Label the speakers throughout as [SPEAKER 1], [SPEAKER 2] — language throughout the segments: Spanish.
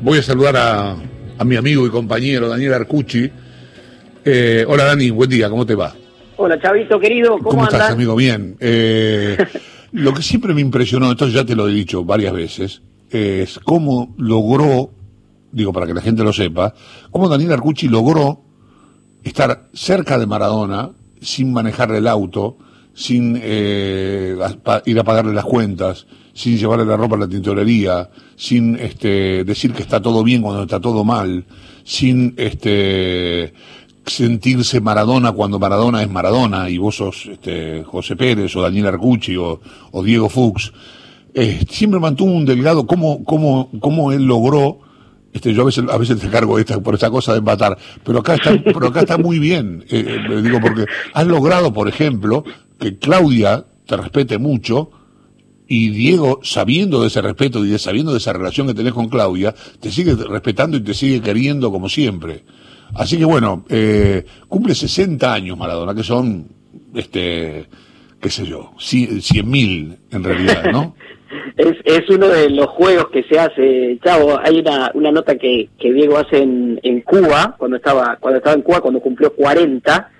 [SPEAKER 1] voy a saludar a, a mi amigo y compañero Daniel Arcucci. Eh, hola Dani, buen día, ¿cómo te va?
[SPEAKER 2] Hola Chavito, querido, ¿cómo,
[SPEAKER 1] ¿Cómo estás, amigo? Bien. Eh, lo que siempre me impresionó, esto ya te lo he dicho varias veces, es cómo logró, digo para que la gente lo sepa, cómo Daniel Arcucci logró estar cerca de Maradona sin manejarle el auto, sin eh, ir a pagarle las cuentas, sin llevarle la ropa a la tintorería, sin este, decir que está todo bien cuando está todo mal, sin este, sentirse Maradona cuando Maradona es Maradona y vos sos este, José Pérez o Daniel Arcucci o, o Diego Fuchs. Eh, siempre mantuvo un delgado, cómo, cómo, cómo él logró este, yo a veces, a veces te cargo esta, por esta cosa de empatar, pero acá está, pero acá está muy bien, eh, eh, digo, porque has logrado, por ejemplo, que Claudia te respete mucho, y Diego, sabiendo de ese respeto y de, sabiendo de esa relación que tenés con Claudia, te sigue respetando y te sigue queriendo como siempre. Así que bueno, eh, cumple 60 años Maradona, que son, este, qué sé yo, cien mil en realidad, ¿no?
[SPEAKER 2] Es, es uno de los juegos que se hace, Chavo. Hay una, una nota que, que Diego hace en, en Cuba, cuando estaba, cuando estaba en Cuba, cuando cumplió 40,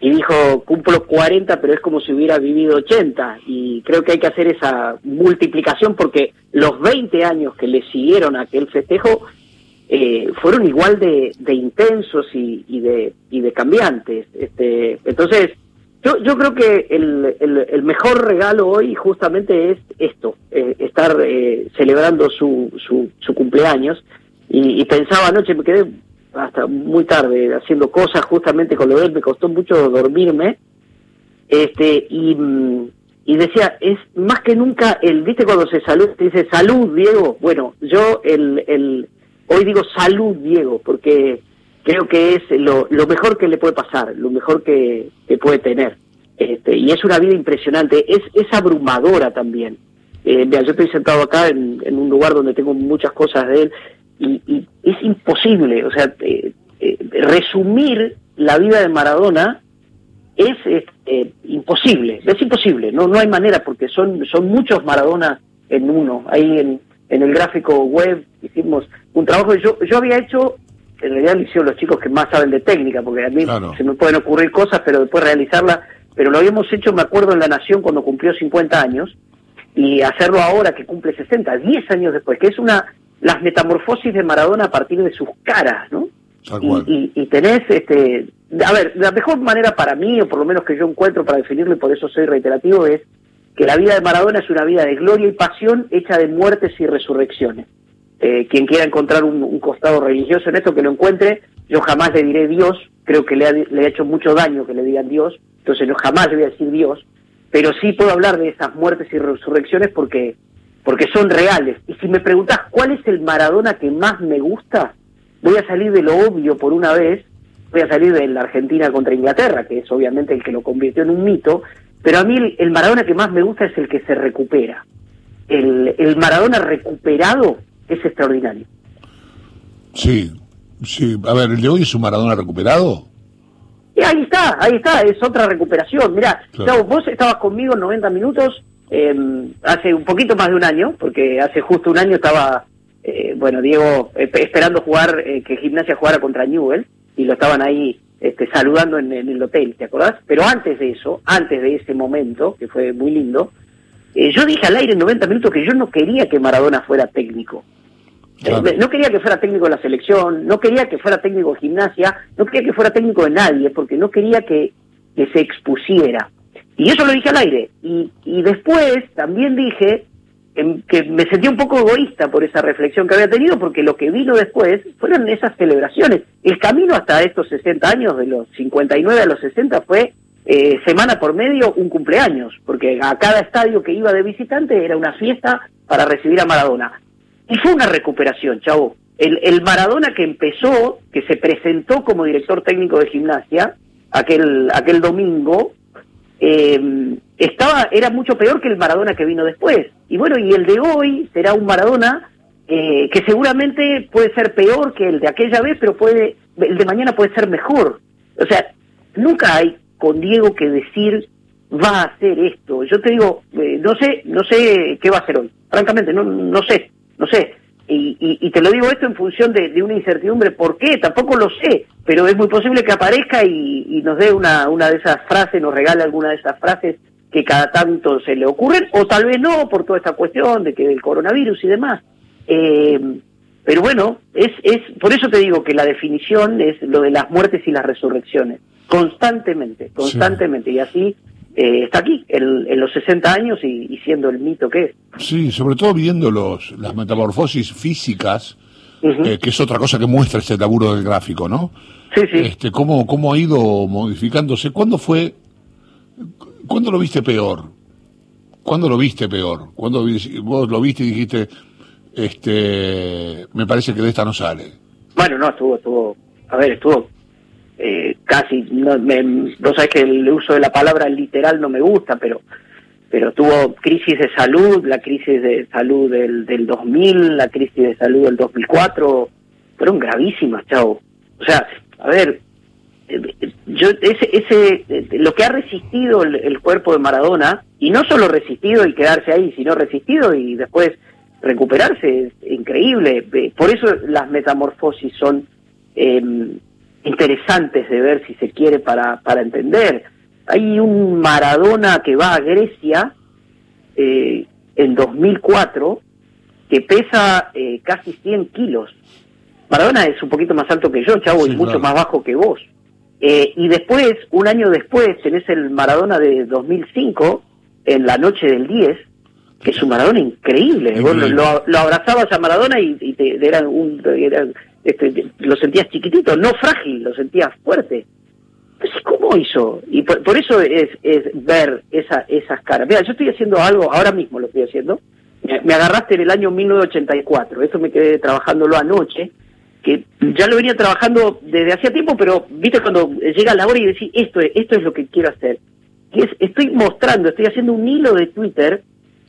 [SPEAKER 2] y dijo, cumplo 40, pero es como si hubiera vivido 80. Y creo que hay que hacer esa multiplicación porque los 20 años que le siguieron a aquel festejo eh, fueron igual de, de intensos y, y de, y de cambiantes. Este, entonces, yo, yo creo que el, el, el mejor regalo hoy justamente es esto, eh, estar eh, celebrando su, su, su cumpleaños. Y, y pensaba anoche, me quedé hasta muy tarde haciendo cosas justamente con lo de él, me costó mucho dormirme. Este, y, y decía, es más que nunca el, viste cuando se saluda, te dice salud, Diego. Bueno, yo el, el, hoy digo salud, Diego, porque creo que es lo, lo mejor que le puede pasar, lo mejor que, que puede tener. Este, y es una vida impresionante, es, es abrumadora también. Eh, mira, yo estoy sentado acá en, en un lugar donde tengo muchas cosas de él y, y es imposible, o sea, eh, eh, resumir la vida de Maradona es este, imposible, es imposible, no no hay manera porque son son muchos Maradona en uno. Ahí en, en el gráfico web hicimos un trabajo yo yo había hecho, en realidad lo hicieron los chicos que más saben de técnica, porque a mí
[SPEAKER 1] Claro.
[SPEAKER 2] se me pueden ocurrir cosas, pero después realizarla, pero lo habíamos hecho, me acuerdo, en La Nación cuando cumplió 50 años, y hacerlo ahora que cumple 60, 10 años después, que es una las metamorfosis de Maradona a partir de sus caras, ¿no? Y, y, y tenés, este, a ver, la mejor manera para mí, o por lo menos que yo encuentro para definirlo, y por eso soy reiterativo, es que la vida de Maradona es una vida de gloria y pasión hecha de muertes y resurrecciones. Eh, quien quiera encontrar un, un costado religioso en esto, que lo encuentre, yo jamás le diré Dios, creo que le ha, le ha hecho mucho daño que le digan Dios, entonces yo jamás le voy a decir Dios, pero sí puedo hablar de esas muertes y resurrecciones porque, porque son reales. Y si me preguntas cuál es el Maradona que más me gusta, voy a salir de lo obvio por una vez, voy a salir de la Argentina contra Inglaterra, que es obviamente el que lo convirtió en un mito, pero a mí el, el Maradona que más me gusta es el que se recupera. El, el Maradona recuperado es extraordinario.
[SPEAKER 1] Sí, sí. A ver, ¿el de hoy es un Maradona recuperado?
[SPEAKER 2] Y ahí está, ahí está, es otra recuperación. Mirá,
[SPEAKER 1] Claro.
[SPEAKER 2] Vos estabas conmigo en 90 minutos eh, hace un poquito más de un año, porque hace justo un año estaba, eh, bueno, Diego eh, esperando jugar, eh, que Gimnasia jugara contra Newell, y lo estaban ahí este, saludando en, en el hotel, ¿te acordás? Pero antes de eso, antes de ese momento, que fue muy lindo, eh, yo dije al aire en 90 minutos que yo no quería que Maradona fuera técnico.
[SPEAKER 1] Claro.
[SPEAKER 2] No quería que fuera técnico de la selección, no quería que fuera técnico de gimnasia, no quería que fuera técnico de nadie, porque no quería que, que se expusiera. Y eso lo dije al aire. Y, y después también dije que me sentí un poco egoísta por esa reflexión que había tenido, porque lo que vino después fueron esas celebraciones. El camino hasta estos 60 años, de los 59 a los 60, fue eh, semana por medio un cumpleaños, porque a cada estadio que iba de visitante era una fiesta para recibir a Maradona. Y fue una recuperación, chavo. El, el Maradona que empezó, que se presentó como director técnico de gimnasia, aquel, aquel domingo, eh, estaba, era mucho peor que el Maradona que vino después. Y bueno, y el de hoy será un Maradona eh, que seguramente puede ser peor que el de aquella vez, pero puede, el de mañana puede ser mejor. O sea, nunca hay con Diego que decir va a hacer esto. Yo te digo, eh, no sé, no sé qué va a hacer hoy. Francamente, no, no sé, no sé. Y, te lo digo esto en función de, una incertidumbre, ¿por qué? Tampoco lo sé, pero es muy posible que aparezca y, nos dé una, una de esas frases, nos regale alguna de esas frases que cada tanto se le ocurren, o tal vez no, por toda esta cuestión de que del coronavirus y demás. Eh, pero bueno, es, es, por eso te digo que la definición es lo de las muertes y las resurrecciones, constantemente, constantemente, y así eh, está aquí, en, los 60 años y, siendo el mito que es.
[SPEAKER 1] Sí, sobre todo viendo los, las metamorfosis físicas, eh, que es otra cosa que muestra ese laburo del gráfico, ¿no?
[SPEAKER 2] Sí, sí.
[SPEAKER 1] Este, cómo, cómo ha ido modificándose. ¿Cuándo fue, cuándo lo viste peor? ¿Cuándo lo viste peor? ¿Cuándo vos lo viste y dijiste, este, me parece que de esta no sale?
[SPEAKER 2] Bueno, no, estuvo, estuvo, a ver, estuvo eh, casi, no, me, vos sabés que el uso de la palabra literal no me gusta, pero pero tuvo crisis de salud, la crisis de salud del, del 2000, la crisis de salud del 2004, fueron gravísimas, chao. O sea, a ver, yo ese, ese lo que ha resistido el, cuerpo de Maradona, y no solo resistido y quedarse ahí, sino resistido y después recuperarse, es increíble. Por eso las metamorfosis son eh, interesantes de ver si se quiere para, para entender. Hay un Maradona que va a Grecia eh, en 2004 que pesa eh, casi 100 kilos. Maradona es un poquito más alto que yo, chavo, y mucho más bajo que vos. Eh, y después, un año después, tenés el Maradona de 2005, en la noche del 10, que es un Maradona increíble. Vos lo, abrazabas a Maradona y, te, era un, este, lo sentías chiquitito, no frágil, lo sentías fuerte. Pues, ¿cómo hizo? Y por, eso es, es, ver esa, esas caras. Mira, yo estoy haciendo algo, ahora mismo lo estoy haciendo. Me, agarraste en el año 1984, esto me quedé trabajándolo anoche, que ya lo venía trabajando desde hacía tiempo, pero viste cuando llega la hora y decís, esto es, esto es lo que quiero hacer. Que es, estoy mostrando, estoy haciendo un hilo de Twitter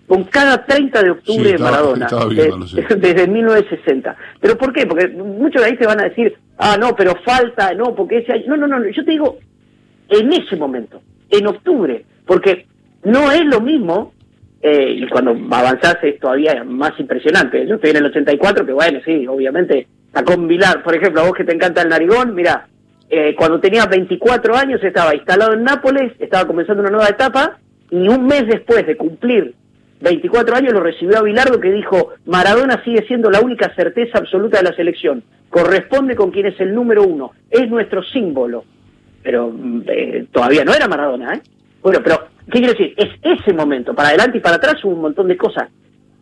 [SPEAKER 2] con cada 30 de octubre de Maradona, desde 1960. ¿Pero por qué? Porque muchos de ahí se van a decir, ah, no, pero falta, no, porque ese No, no, no, yo te digo, en ese momento, en octubre, porque no es lo mismo, eh, y cuando avanzás es todavía más impresionante. Yo estoy en el 84, que bueno, sí, obviamente, sacó un Vilar, por ejemplo, a vos que te encanta el narigón, mira, eh, cuando tenía 24 años estaba instalado en Nápoles, estaba comenzando una nueva etapa, y un mes después de cumplir 24 años lo recibió a Bilardo que dijo, Maradona sigue siendo la única certeza absoluta de la selección, corresponde con quien es el número uno, es nuestro símbolo. Pero mm, eh, todavía no era Maradona, ¿eh? Bueno, pero, ¿qué quiero decir? Es ese momento, para adelante y para atrás hubo un montón de cosas.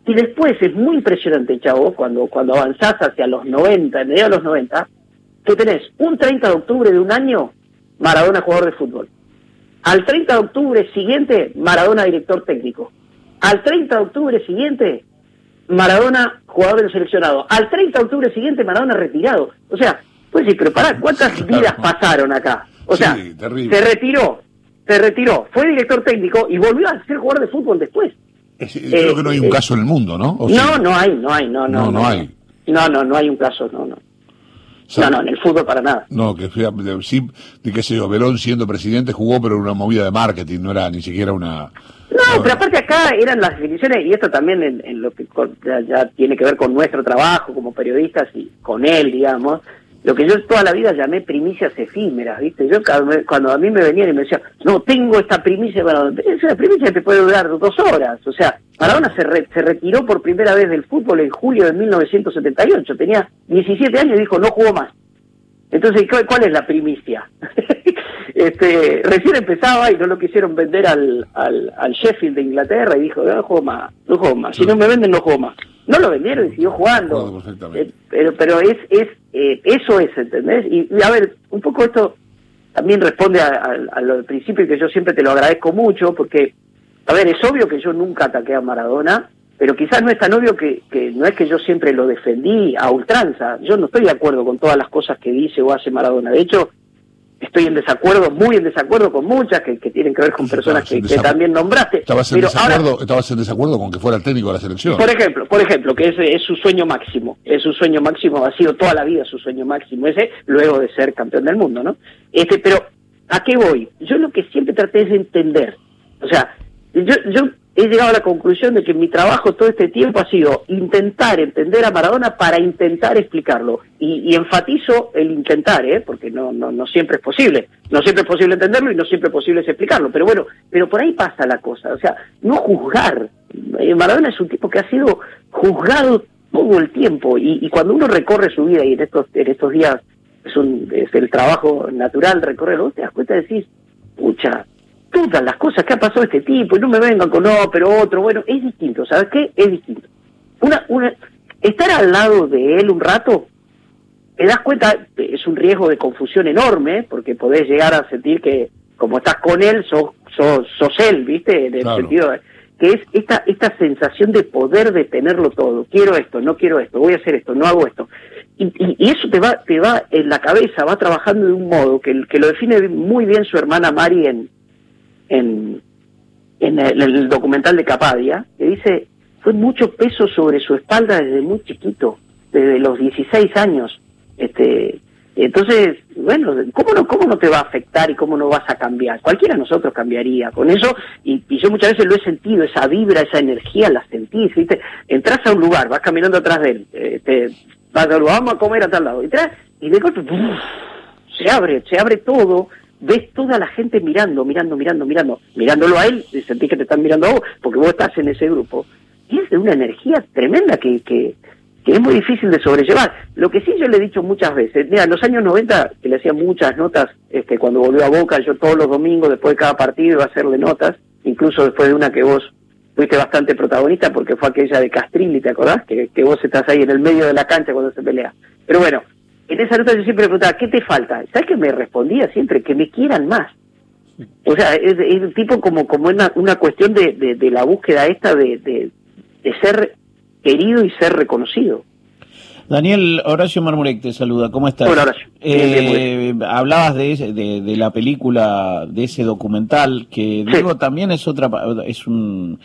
[SPEAKER 2] Y después es muy impresionante, chavo, cuando, cuando avanzás hacia los 90, en medio de los 90, que tenés un 30 de octubre de un año, Maradona jugador de fútbol. Al 30 de octubre siguiente, Maradona director técnico. Al 30 de octubre siguiente, Maradona, jugador del seleccionado. Al 30 de octubre siguiente, Maradona retirado. O sea, pues sí, pero pará, ¿cuántas vidas pasaron acá? O sea, se retiró, se retiró, fue director técnico y volvió a ser jugador de fútbol después.
[SPEAKER 1] creo que no hay un eh, caso en el mundo, ¿no?
[SPEAKER 2] no, no hay, no hay, no, no.
[SPEAKER 1] No, no hay.
[SPEAKER 2] No, no, no hay un caso, no, no. No, no, en el fútbol para nada.
[SPEAKER 1] No, que sí, de qué sé yo, Verón siendo presidente jugó, pero una movida de marketing, no era ni siquiera una...
[SPEAKER 2] No, pero aparte acá eran las definiciones, y esto también en, lo que ya, tiene que ver con nuestro trabajo como periodistas y con él, digamos, lo que yo toda la vida llamé primicias efímeras, ¿viste? Yo cuando a mí me venían y me decían, no, tengo esta primicia, bueno, esa primicia te puede durar dos horas, o sea, Maradona se, se retiró por primera vez del fútbol en julio de 1978, tenía 17 años y dijo, no jugó más. Entonces, ¿cuál es la primicia? este, recién empezaba y no lo quisieron vender al, al, al Sheffield de Inglaterra y dijo, no juego más, no juego más, si no me venden no juego más. No lo vendieron y siguió jugando. Eh, pero, pero es, es eh, eso es, ¿entendés? Y, a ver, un poco esto también responde a, a, lo del principio que yo siempre te lo agradezco mucho porque, a ver, es obvio que yo nunca ataqué a Maradona, pero quizás no es tan obvio que, que no es que yo siempre lo defendí a ultranza. Yo no estoy de acuerdo con todas las cosas que dice o hace Maradona. De hecho, estoy en desacuerdo, muy en desacuerdo con muchas que, tienen que ver con personas que, también nombraste.
[SPEAKER 1] ¿Estabas en, desacuerdo, ¿Estabas en desacuerdo con que fuera el técnico de la selección?
[SPEAKER 2] Por ejemplo, por ejemplo, que ese es su sueño máximo, es su sueño máximo, ha sido toda la vida su sueño máximo ese, luego de ser campeón del mundo, ¿no? Este, pero, ¿a qué voy? Yo lo que siempre traté es de entender, o sea, yo, yo he llegado a la conclusión de que mi trabajo todo este tiempo ha sido intentar entender a Maradona para intentar explicarlo. Y, enfatizo el intentar, ¿eh? porque no, no, no siempre es posible. No siempre es posible entenderlo y no siempre es posible explicarlo. Pero bueno, pero por ahí pasa la cosa. O sea, no juzgar. Eh, Maradona es un tipo que ha sido juzgado todo el tiempo. Y, cuando uno recorre su vida, y en estos, en estos días es, un, es el trabajo natural recorrerlo, te das cuenta de decir, pucha, las cosas que ha pasado este tipo, y no me vengan con no, pero otro, bueno, es distinto, ¿sabes qué? Es distinto. Una, una, estar al lado de él un rato, te das cuenta, es un riesgo de confusión enorme, porque podés llegar a sentir que como estás con él, sos, sos, sos él, ¿viste? En el sentido que es esta, esta sensación de poder detenerlo todo. Quiero esto, no quiero esto, voy a hacer esto, no hago esto. Y, y, eso te va, te va en la cabeza, va trabajando de un modo que, que lo define muy bien su hermana Mari en, en, en, el, documental de Capadia, que dice, fue mucho peso sobre su espalda desde muy chiquito, desde los 16 años. Este, entonces, bueno, ¿cómo no, ¿cómo no te va a afectar y cómo no vas a cambiar? Cualquiera de nosotros cambiaría con eso, y, yo muchas veces lo he sentido, esa vibra, esa energía, la sentís, ¿viste? Entras a un lugar, vas caminando atrás de él, eh, te, vas a, vamos a comer a tal lado, y, y de golpe, se abre, se abre todo, ves toda la gente mirando, mirando, mirando, mirando, mirándolo a él, y sentís que te están mirando a vos, porque vos estás en ese grupo. Y es de una energía tremenda que, que, que es muy difícil de sobrellevar. Lo que sí yo le he dicho muchas veces, mira, en los años 90, que le hacía muchas notas, este, cuando volvió a Boca, yo todos los domingos, después de cada partido, iba a hacerle notas, incluso después de una que vos fuiste bastante protagonista, porque fue aquella de Castrilli, ¿te acordás? Que, que vos estás ahí en el medio de la cancha cuando se pelea. Pero bueno, en esa nota yo siempre preguntaba, ¿qué te falta? ¿Sabes que me respondía siempre? Que me quieran más. O sea, es, es tipo como, como una, una cuestión de, de, la búsqueda esta de, de, ser querido y ser reconocido.
[SPEAKER 3] Daniel Horacio Marmurek te saluda, ¿cómo estás?
[SPEAKER 2] Hola Horacio.
[SPEAKER 3] Eh, hablabas de, de, de, la película, de ese documental, que digo también es otra, es un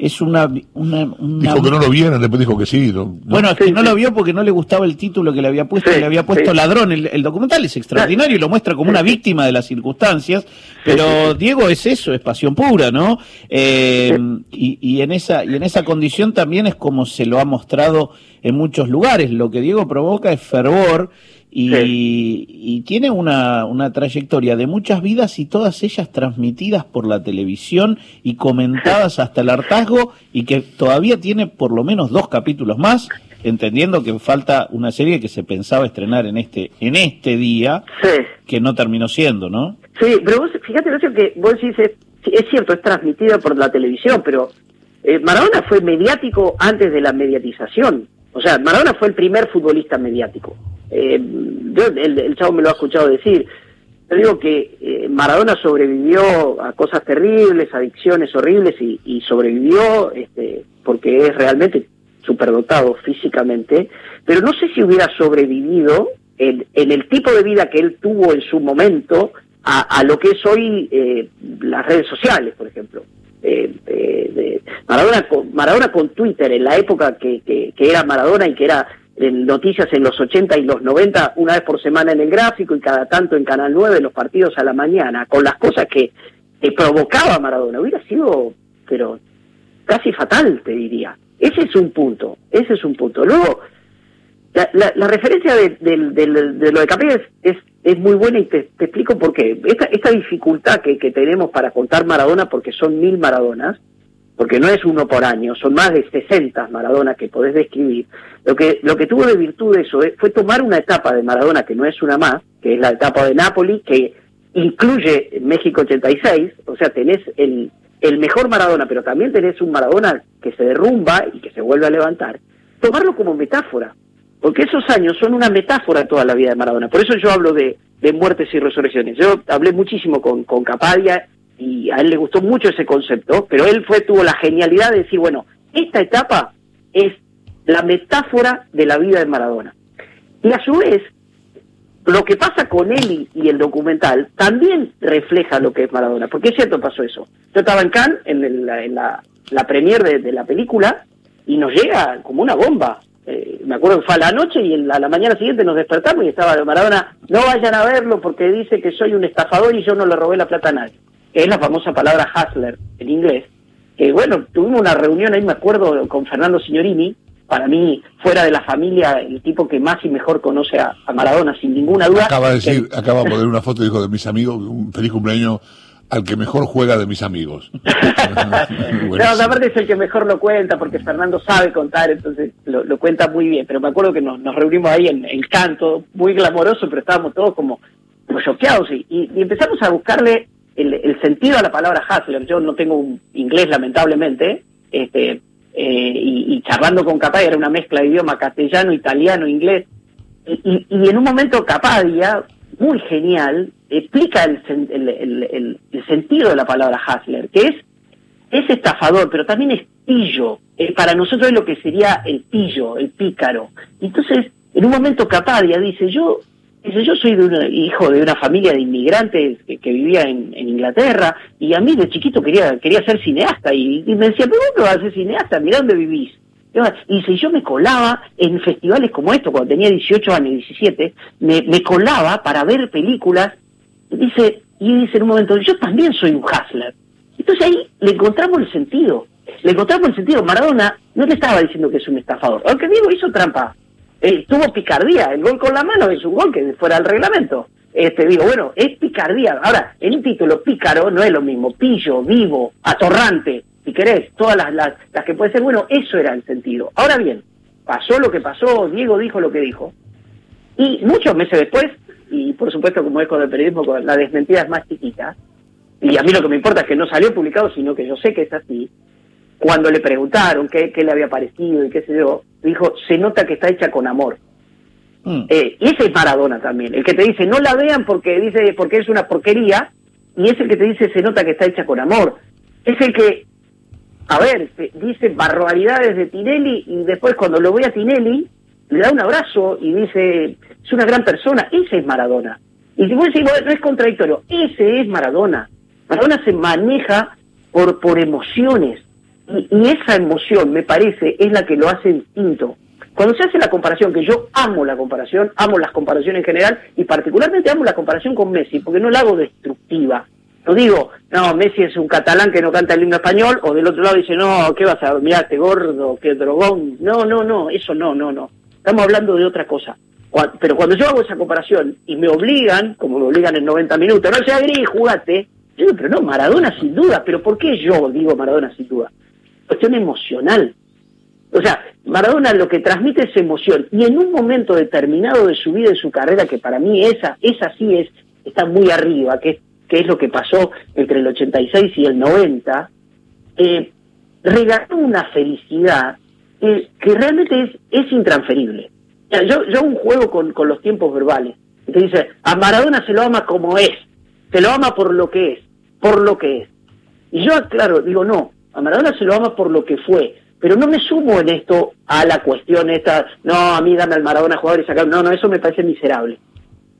[SPEAKER 3] es una, una,
[SPEAKER 1] Dijo que no lo vieran, después dijo que sí.
[SPEAKER 3] Bueno, es que no lo vio porque no le gustaba el título que le había puesto, le había puesto ladrón. El, documental es extraordinario y lo muestra como una víctima de las circunstancias, pero Diego es eso, es pasión pura, ¿no? Eh, y, y, en esa, y en esa condición también es como se lo ha mostrado en muchos lugares. Lo que Diego provoca es fervor y, tiene una, una, trayectoria de muchas vidas y todas ellas transmitidas por la televisión y comentadas hasta el hartazgo y que todavía tiene por lo menos dos capítulos más, entendiendo que falta una serie que se pensaba estrenar en este en este día, que no terminó siendo, ¿no?
[SPEAKER 2] Sí, pero vos, fíjate, que vos decís, es, cierto, es transmitida por la televisión, pero eh, Maradona fue mediático antes de la mediatización. O sea, Maradona fue el primer futbolista mediático. Eh, yo, el, chavo me lo ha escuchado decir. Yo digo que eh, Maradona sobrevivió a cosas terribles, adicciones horribles y, sobrevivió este, porque es realmente superdotado físicamente, pero no sé si hubiera sobrevivido en, el tipo de vida que él tuvo en su momento a, lo que es hoy eh, las redes sociales, por ejemplo. Eh, Maradona, con, Maradona con Twitter en la época que, era Maradona y que era en noticias en los 80 y los 90, una vez por semana en el gráfico y cada tanto en Canal 9 los partidos a la mañana, con las cosas que, provocaba Maradona. Hubiera sido, pero casi fatal, te diría. Ese es un punto, ese es un punto. Luego, la, referencia de, lo de Capri es, es, muy buena y te, explico por qué. Esta, esta dificultad que, que tenemos para contar Maradona, porque son mil Maradonas, porque no es uno por año, son más de 60 Maradona que podés describir. Lo que, lo que tuvo de virtud eso eh, fue tomar una etapa de Maradona que no es una más, que es la etapa de Nápoles, que incluye México 86, o sea, tenés el, el mejor Maradona, pero también tenés un Maradona que se derrumba y que se vuelve a levantar. Tomarlo como metáfora, porque esos años son una metáfora toda la vida de Maradona. Por eso yo hablo de, muertes y resurrecciones. Yo hablé muchísimo con, con Capadia y a él le gustó mucho ese concepto, pero él fue tuvo la genialidad de decir, bueno, esta etapa es la metáfora de la vida de Maradona. Y a su vez, lo que pasa con él y, el documental también refleja lo que es Maradona, porque es cierto pasó eso. Yo estaba en Cannes, en, la, la premier de, la película, y nos llega como una bomba. Eh, me acuerdo que fue a la noche y a la mañana siguiente nos despertamos y estaba Maradona, no vayan a verlo porque dice que soy un estafador y yo no le robé la plata a nadie es la famosa palabra hustler en inglés, que bueno, tuvimos una reunión ahí, me acuerdo, con Fernando Signorini, para mí, fuera de la familia, el tipo que más y mejor conoce a, Maradona, sin ninguna duda.
[SPEAKER 1] Acaba de decir, acaba de poner una foto, dijo, de mis amigos, un feliz cumpleaños al que mejor juega de mis amigos.
[SPEAKER 2] no, aparte es el que mejor lo cuenta, porque Fernando sabe contar, entonces lo, cuenta muy bien. Pero me acuerdo que nos, reunimos ahí en, el canto, muy glamoroso, pero estábamos todos como, choqueados y, empezamos a buscarle el, sentido a la palabra Hassler. Yo no tengo un inglés, lamentablemente, este, eh, y, charlando con Capadia era una mezcla de idioma castellano, italiano, inglés. Y, en un momento Capadia, muy genial, explica el, sentido de la palabra Hasler, que es, es estafador, pero también es pillo. Eh, para nosotros es lo que sería el pillo, el pícaro. Entonces, en un momento Capadia dice, yo Dice, yo soy de hijo de una familia de inmigrantes que, vivía en, Inglaterra y a mí de chiquito quería quería ser cineasta y, me decía, pero ¿cómo vas a ser cineasta? Mira dónde vivís. Y dice, yo me colaba en festivales como esto, cuando tenía 18 años, 17, me, me colaba para ver películas. Dice, y dice en un momento, yo también soy un hustler. Entonces ahí le encontramos el sentido. Le encontramos el sentido. Maradona no le estaba diciendo que es un estafador. Aunque digo, hizo trampa tuvo picardía. El gol con la mano es un gol que fuera del reglamento. Este, digo, bueno, es picardía. Ahora, el título pícaro no es lo mismo. Pillo, vivo, atorrante, si querés, todas las, las que puede ser. Bueno, eso era el sentido. Ahora bien, pasó lo que pasó, Diego dijo lo que dijo. Y muchos meses después, y por supuesto, como es con el periodismo, la desmentida es más chiquita, y a mí lo que me importa es que no salió publicado, sino que yo sé que es así, cuando le preguntaron qué, qué le había parecido y qué sé yo, dijo, se nota que está hecha con amor. Mm. Eh, y ese es Maradona también, el que te dice, no la vean porque dice porque es una porquería, y es el que te dice, se nota que está hecha con amor. Es el que, a ver, dice barbaridades de Tinelli y después cuando lo ve a Tinelli, le da un abrazo y dice, es una gran persona, ese es Maradona. Y si vos decís, no es contradictorio, ese es Maradona. Maradona se maneja por, por emociones, y, esa emoción, me parece, es la que lo hace distinto. Cuando se hace la comparación, que yo amo la comparación, amo las comparaciones en general, y particularmente amo la comparación con Messi, porque no la hago destructiva. No digo, no, Messi es un catalán que no canta el himno español, o del otro lado dice, no, ¿qué vas a mirarte gordo, qué drogón? No, no, no, eso no, no, no. Estamos hablando de otra cosa. Pero cuando yo hago esa comparación y me obligan, como me obligan en 90 minutos, no sea gris, jugate, yo digo, pero no, Maradona sin duda, pero ¿por qué yo digo Maradona sin duda? cuestión emocional. O sea, Maradona lo que transmite es emoción. Y en un momento determinado de su vida y su carrera, que para mí esa, esa sí es, está muy arriba, que, que es lo que pasó entre el 86 y el 90, eh, regaló una felicidad que realmente es, es intransferible. yo, yo un juego con, con los tiempos verbales. Te dice, a Maradona se lo ama como es, se lo ama por lo que es, por lo que es. Y yo, claro, digo, no, a Maradona se lo ama por lo que fue, pero no me sumo en esto a la cuestión esta, no, a mí dame al Maradona jugador y sacar, no, no, eso me parece miserable.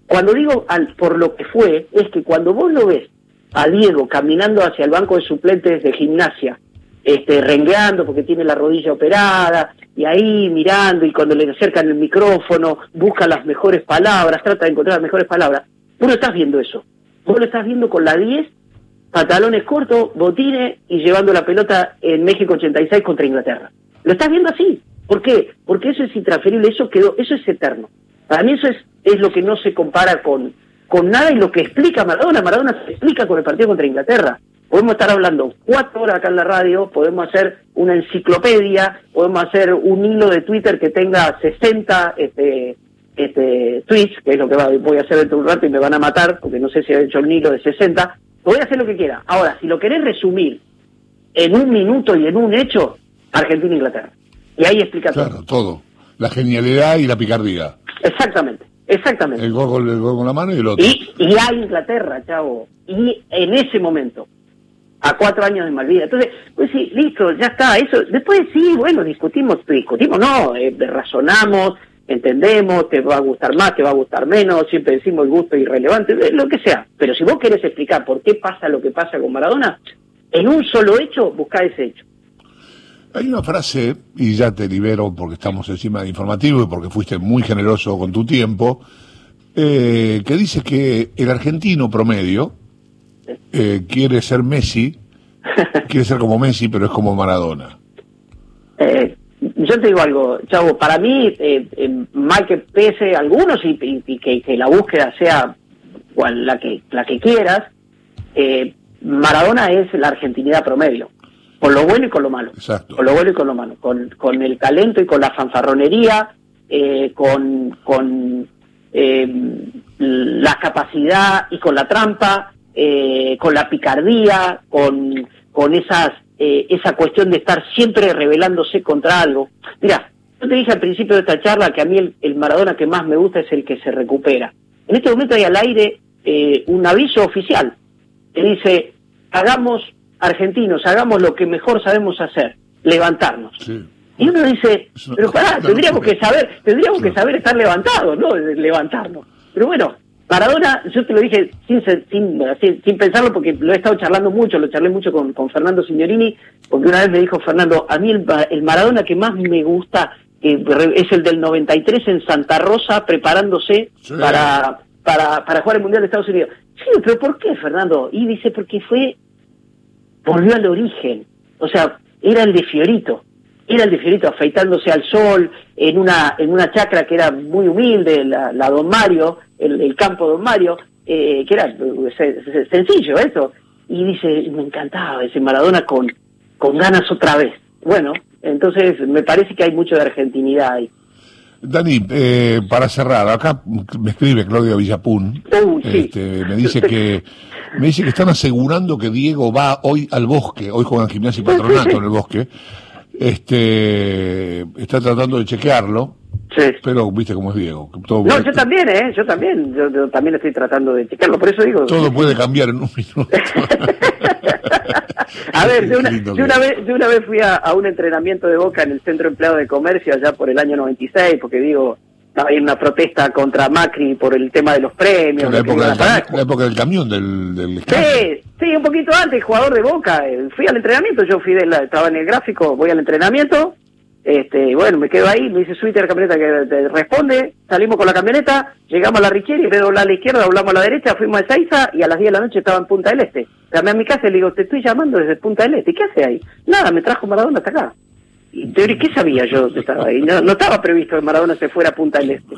[SPEAKER 2] Cuando digo al, por lo que fue, es que cuando vos lo ves a Diego caminando hacia el banco de suplentes de gimnasia, este, rengueando porque tiene la rodilla operada, y ahí mirando, y cuando le acercan el micrófono, busca las mejores palabras, trata de encontrar las mejores palabras, vos no estás viendo eso. Vos lo estás viendo con la 10 pantalones cortos, botines y llevando la pelota en México 86 contra Inglaterra. Lo estás viendo así. ¿Por qué? Porque eso es intransferible, eso quedó, eso es eterno. Para mí eso es, es lo que no se compara con, con nada y lo que explica Maradona. Maradona se explica con el partido contra Inglaterra. Podemos estar hablando cuatro horas acá en la radio, podemos hacer una enciclopedia, podemos hacer un hilo de Twitter que tenga 60 este, este, tweets, que es lo que voy a hacer dentro de un rato y me van a matar, porque no sé si he hecho un hilo de 60, voy a hacer lo que quiera. Ahora, si lo querés resumir en un minuto y en un hecho, Argentina e Inglaterra. Y ahí explica
[SPEAKER 1] todo. Claro, todo. La genialidad y la picardía.
[SPEAKER 2] Exactamente, exactamente.
[SPEAKER 1] El gol, el gol con la mano y el otro.
[SPEAKER 2] Y, y a Inglaterra, chavo. Y en ese momento, a cuatro años de Malvinas. Entonces, pues sí, listo, ya está. Eso Después sí, bueno, discutimos, discutimos, no, eh, razonamos, entendemos, te va a gustar más, te va a gustar menos, siempre decimos el gusto irrelevante, lo que sea. Pero si vos querés explicar por qué pasa lo que pasa con Maradona, en un solo hecho, buscá ese hecho.
[SPEAKER 1] Hay una frase, y ya te libero porque estamos encima de informativo y porque fuiste muy generoso con tu tiempo, eh, que dice que el argentino promedio eh, quiere ser Messi quiere ser como Messi, pero es como Maradona.
[SPEAKER 2] Eh, yo te digo algo, Chavo, para mí, eh, eh, mal que pese a algunos y, que, la búsqueda sea cual, la, que, la que quieras, eh, Maradona es la argentinidad promedio, con lo bueno y con lo malo.
[SPEAKER 1] Exacto.
[SPEAKER 2] Con lo bueno y con lo malo, con, con el talento y con la fanfarronería, eh, con, con la capacidad y con la trampa, con la picardía, con, con esas eh, esa cuestión de estar siempre rebelándose contra algo. Mira, yo te dije al principio de esta charla que a mí el, Maradona que más me gusta es el que se recupera. En este momento hay al aire eh, un aviso oficial que dice, hagamos argentinos, hagamos lo que mejor sabemos hacer, levantarnos. Y uno dice, pero pará, tendríamos que saber, tendríamos que saber estar levantados, ¿no? Levantarnos. Pero bueno, Maradona, yo te lo dije sin, sin, sin, pensarlo porque lo he estado charlando mucho, lo charlé mucho con, con Fernando Signorini, porque una vez me dijo Fernando, a mí el, Maradona que más me gusta es el del 93 en Santa Rosa preparándose para, para, para jugar el Mundial de Estados Unidos. Sí, pero ¿por qué, Fernando? Y dice, porque fue, volvió al origen, o sea, era el de Fiorito era el Fiorito afeitándose al sol en una en una chacra que era muy humilde, la, la Don Mario, el, campo Don Mario, eh, que era eh, sencillo eso. Y dice, me encantaba ese Maradona con, con ganas otra vez. Bueno, entonces me parece que hay mucho de argentinidad ahí.
[SPEAKER 1] Dani, eh, para cerrar, acá me escribe Claudio Villapun,
[SPEAKER 2] uh,
[SPEAKER 1] este, me dice que me dice que están asegurando que Diego va hoy al bosque, hoy juegan gimnasia y patronato en el bosque, este, está tratando de chequearlo.
[SPEAKER 2] Sí.
[SPEAKER 1] Pero viste cómo es Diego.
[SPEAKER 2] no, yo también, ¿eh? Yo también. Yo, también estoy tratando de chequearlo. Por eso digo.
[SPEAKER 1] Todo puede cambiar en un minuto.
[SPEAKER 2] a ver, de una, de una, vez, de una vez fui a, a, un entrenamiento de Boca en el Centro Empleado de Comercio allá por el año 96, porque digo, ahí una protesta contra Macri por el tema de los premios.
[SPEAKER 1] La época, del, época del camión, del, del
[SPEAKER 2] Sí, sí, un poquito antes, jugador de Boca. Eh, fui al entrenamiento, yo fui de la, estaba en el gráfico, voy al entrenamiento, este, bueno, me quedo ahí, me dice Twitter camioneta que responde, salimos con la camioneta, llegamos a la Richieri, doblar a la izquierda, doblamos a la derecha, fuimos a Saiza y a las 10 de la noche estaba en Punta del Este. Llamé a mi casa y le digo, te estoy llamando desde Punta del Este, ¿qué hace ahí? Nada, me trajo Maradona hasta acá. ¿Qué sabía yo que estaba ahí? No, estaba previsto que Maradona se fuera a Punta del Este.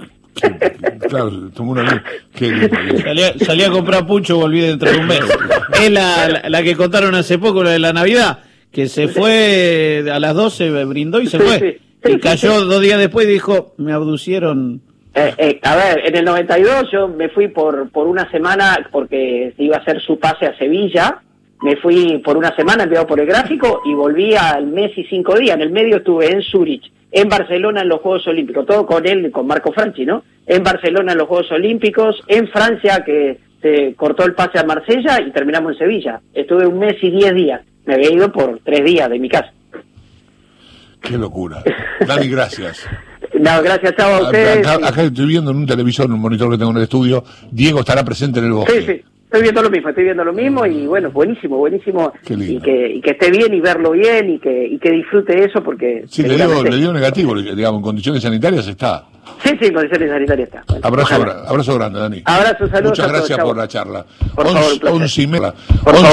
[SPEAKER 1] claro, tomó una
[SPEAKER 3] salía, a comprar pucho, volví dentro de un mes. Es la, la, que contaron hace poco, la de la Navidad, que se fue a las 12, brindó y se fue. y cayó dos días después y dijo, me abducieron.
[SPEAKER 2] Eh, eh, a ver, en el 92 yo me fui por, por una semana porque iba a hacer su pase a Sevilla me fui por una semana enviado por el gráfico y volví al mes y cinco días. En el medio estuve en Zurich, en Barcelona en los Juegos Olímpicos, todo con él, con Marco Franchi, ¿no? En Barcelona en los Juegos Olímpicos, en Francia que se cortó el pase a Marsella y terminamos en Sevilla. Estuve un mes y diez días. Me había ido por tres días de mi casa.
[SPEAKER 1] Qué locura. Dani, gracias.
[SPEAKER 2] No, gracias, chao a ustedes.
[SPEAKER 1] Acá, estoy viendo en un televisor, en un monitor que tengo en el estudio, Diego estará presente en el bosque.
[SPEAKER 2] Sí, sí. Estoy viendo lo mismo, estoy viendo lo mismo y bueno, buenísimo, buenísimo. Y que, y que esté bien y verlo bien y que, y que disfrute eso porque...
[SPEAKER 1] Sí, le dio, le dio negativo, digamos, en condiciones sanitarias está.
[SPEAKER 2] Sí, sí, en condiciones sanitarias está.
[SPEAKER 1] abrazo, abrazo grande, Dani.
[SPEAKER 2] Abrazo, saludos.
[SPEAKER 1] Muchas gracias por la charla.
[SPEAKER 2] Por favor,
[SPEAKER 1] once, y media.
[SPEAKER 2] Por favor.